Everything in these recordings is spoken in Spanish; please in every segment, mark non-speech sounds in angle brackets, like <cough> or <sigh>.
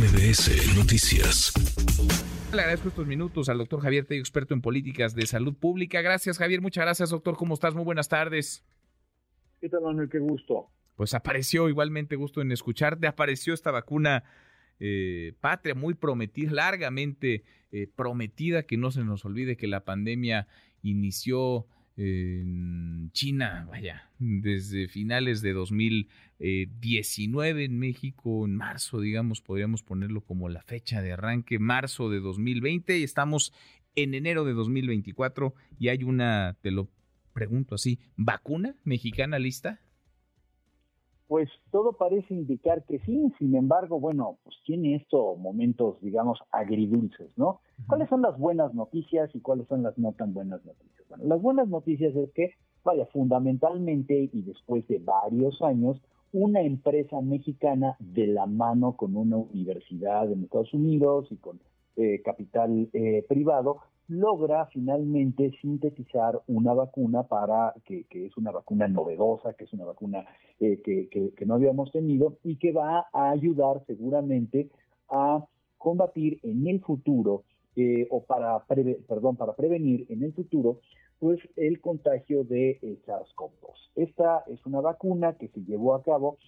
MBS Noticias. Le agradezco estos minutos al doctor Javier Tello, experto en políticas de salud pública. Gracias, Javier. Muchas gracias, doctor. ¿Cómo estás? Muy buenas tardes. ¿Qué tal, Manuel? Qué gusto. Pues apareció igualmente gusto en escucharte. Apareció esta vacuna eh, patria muy prometida, largamente eh, prometida, que no se nos olvide que la pandemia inició en China, vaya, desde finales de 2019 en México, en marzo, digamos, podríamos ponerlo como la fecha de arranque, marzo de 2020, y estamos en enero de 2024 y hay una, te lo pregunto así, ¿vacuna mexicana lista? Pues todo parece indicar que sí, sin embargo, bueno, pues tiene esto momentos, digamos, agridulces, ¿no? ¿Cuáles son las buenas noticias y cuáles son las no tan buenas noticias? Bueno, las buenas noticias es que, vaya, fundamentalmente y después de varios años, una empresa mexicana de la mano con una universidad en Estados Unidos y con eh, capital eh, privado logra finalmente sintetizar una vacuna para que, es una vacuna novedosa, que es una vacuna eh, que, no habíamos tenido y que va a ayudar seguramente a combatir en el futuro eh, o para perdón para prevenir en el futuro pues el contagio de eh, SARS-CoV-2. Esta es una vacuna que se llevó a cabo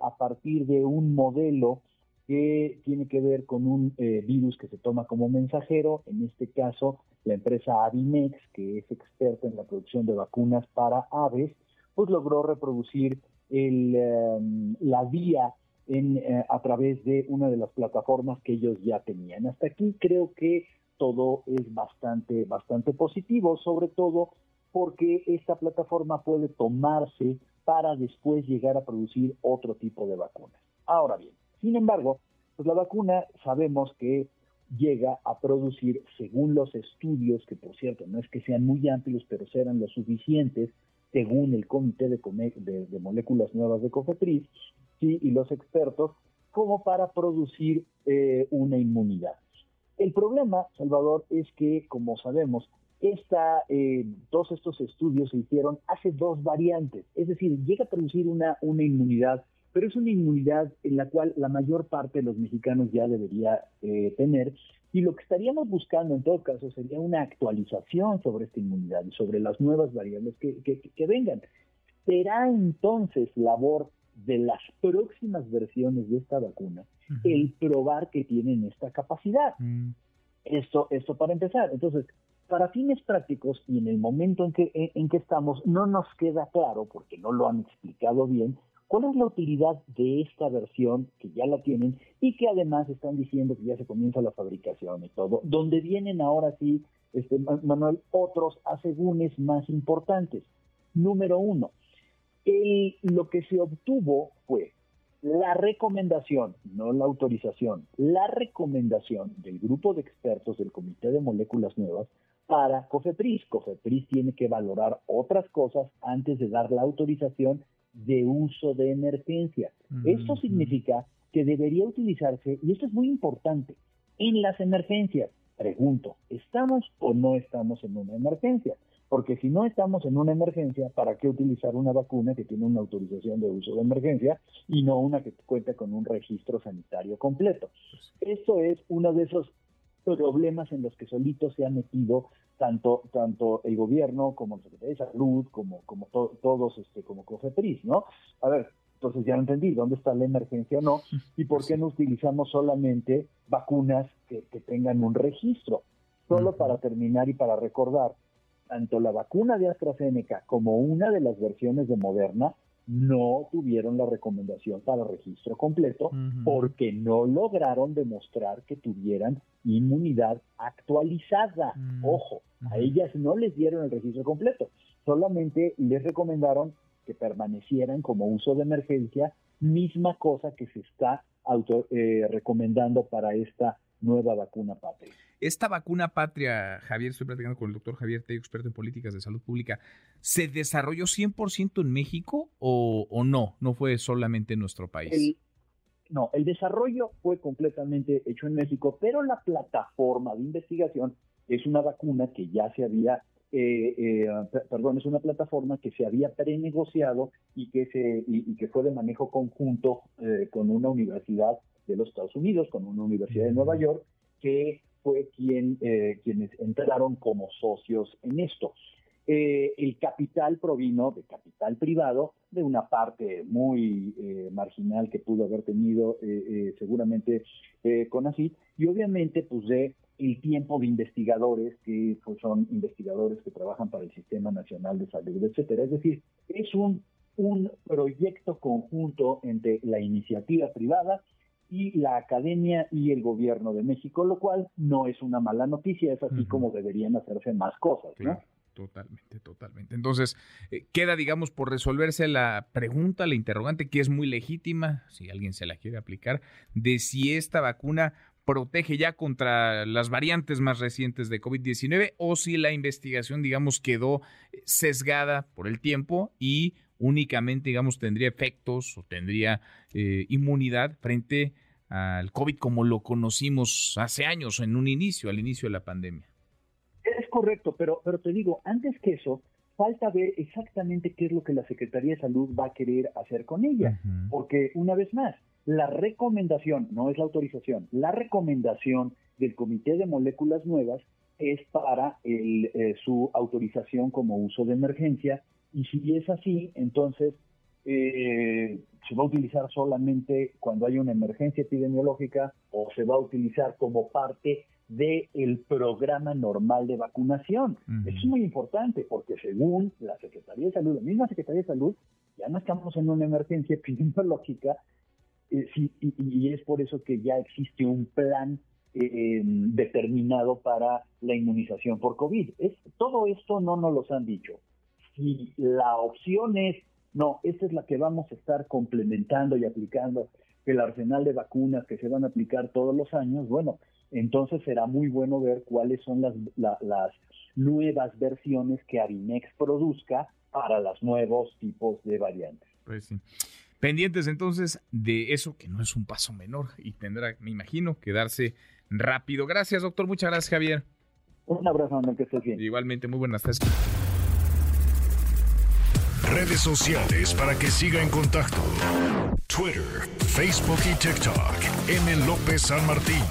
a partir de un modelo que tiene que ver con un eh, virus que se toma como mensajero, en este caso la empresa Avimex, que es experta en la producción de vacunas para aves, pues logró reproducir el, em, la vía eh, a través de una de las plataformas que ellos ya tenían. Hasta aquí creo que todo es bastante, bastante positivo, sobre todo porque esta plataforma puede tomarse para después llegar a producir otro tipo de vacunas. Ahora bien, sin embargo, pues la vacuna sabemos que llega a producir, según los estudios, que por cierto no es que sean muy amplios, pero serán lo suficientes, según el Comité de, de, Moléculas Nuevas de COFEPRIS ¿sí? y los expertos, como para producir eh, una inmunidad. El problema, Salvador, es que, como sabemos, esta, eh, todos estos estudios se hicieron hace dos variantes, es decir, llega a producir una inmunidad pero es una inmunidad en la cual la mayor parte de los mexicanos ya debería eh, tener. Y lo que estaríamos buscando en todo caso sería una actualización sobre esta inmunidad y sobre las nuevas variables que, que, vengan. Será entonces labor de las próximas versiones de esta vacuna el probar que tienen esta capacidad. Mm. Esto, esto para empezar. Entonces, para fines prácticos y en el momento en que, en que estamos, no nos queda claro, porque no lo han explicado bien, ¿Cuál es la utilidad de esta versión que ya la tienen y que además están diciendo que ya se comienza la fabricación y todo? Donde vienen ahora sí, este, Manuel, otros asegúnes más importantes. Número uno, lo que se obtuvo fue la recomendación, no la autorización, la recomendación del grupo de expertos del Comité de Moléculas Nuevas para COFEPRIS. COFEPRIS tiene que valorar otras cosas antes de dar la autorización de uso de emergencia. Esto significa que debería utilizarse, y esto es muy importante, en las emergencias. Pregunto, ¿estamos o no estamos en una emergencia? Porque si no estamos en una emergencia, ¿para qué utilizar una vacuna que tiene una autorización de uso de emergencia y no una que cuenta con un registro sanitario completo? Pues esto es uno de esos problemas en los que solito se ha metido tanto, tanto el gobierno como la Secretaría de Salud, como, como todos, este, como COFEPRIS, ¿no? A ver, entonces ya entendí dónde está la emergencia o no <laughs> y por qué no utilizamos solamente vacunas que, tengan un registro. Solo para terminar y para recordar, tanto la vacuna de AstraZeneca como una de las versiones de Moderna no tuvieron la recomendación para registro completo porque no lograron demostrar que tuvieran inmunidad actualizada. Mm. Ojo, a ellas no les dieron el registro completo, solamente les recomendaron que permanecieran como uso de emergencia, misma cosa que se está auto, eh, recomendando para esta nueva vacuna patria. Esta vacuna patria, Javier, estoy platicando con el doctor Javier Tello, experto en políticas de salud pública, ¿se desarrolló 100% en México o, no? ¿No fue solamente en nuestro país? no, el desarrollo fue completamente hecho en México, pero la plataforma de investigación es una vacuna que ya se había eh, eh, perdón, es una plataforma que se había prenegociado y que se y, que fue de manejo conjunto eh, con una universidad de los Estados Unidos, con una universidad de Nueva York, que fue quien quienes entraron como socios en esto. El capital provino de capital privado, de una parte muy marginal que pudo haber tenido seguramente con así, y obviamente pues de el tiempo de investigadores que pues, son investigadores que trabajan para el Sistema Nacional de Salud, etcétera. Es decir, es un, un proyecto conjunto entre la iniciativa privada y la academia y el gobierno de México, lo cual no es una mala noticia, es así como deberían hacerse más cosas, ¿no? Totalmente, totalmente. Entonces, eh, queda, digamos, por resolverse la pregunta, la interrogante, que es muy legítima, si alguien se la quiere aplicar, de si esta vacuna protege ya contra las variantes más recientes de COVID-19 o si la investigación, digamos, quedó sesgada por el tiempo y únicamente, digamos, tendría efectos o tendría eh, inmunidad frente al COVID como lo conocimos hace años, en un inicio, al inicio de la pandemia. Correcto, pero, pero te digo, antes que eso, falta ver exactamente qué es lo que la Secretaría de Salud va a querer hacer con ella, porque una vez más, la recomendación, no es la autorización, la recomendación del Comité de Moléculas Nuevas es para eh, su autorización como uso de emergencia. Y si es así, entonces eh, se va a utilizar solamente cuando hay una emergencia epidemiológica o se va a utilizar como parte del programa normal de vacunación. es muy importante porque según la Secretaría de Salud, la misma Secretaría de Salud, ya no estamos en una emergencia <laughs> epidemiológica, eh, y, es por eso que ya existe un plan eh, determinado para la inmunización por COVID. Es, todo esto no nos lo han dicho. Si la opción es, no, esta es la que vamos a estar complementando y aplicando, el arsenal de vacunas que se van a aplicar todos los años, bueno, entonces será muy bueno ver cuáles son las, las nuevas versiones que Arinex produzca para los nuevos tipos de variantes. Pues sí. Pendientes entonces de eso, que no es un paso menor y tendrá, me imagino, que darse rápido. Gracias, doctor. Muchas gracias, Javier. Un abrazo, que estés bien. Igualmente, muy buenas tardes. Redes sociales para que siga en contacto: Twitter, Facebook y TikTok. M. López San Martín.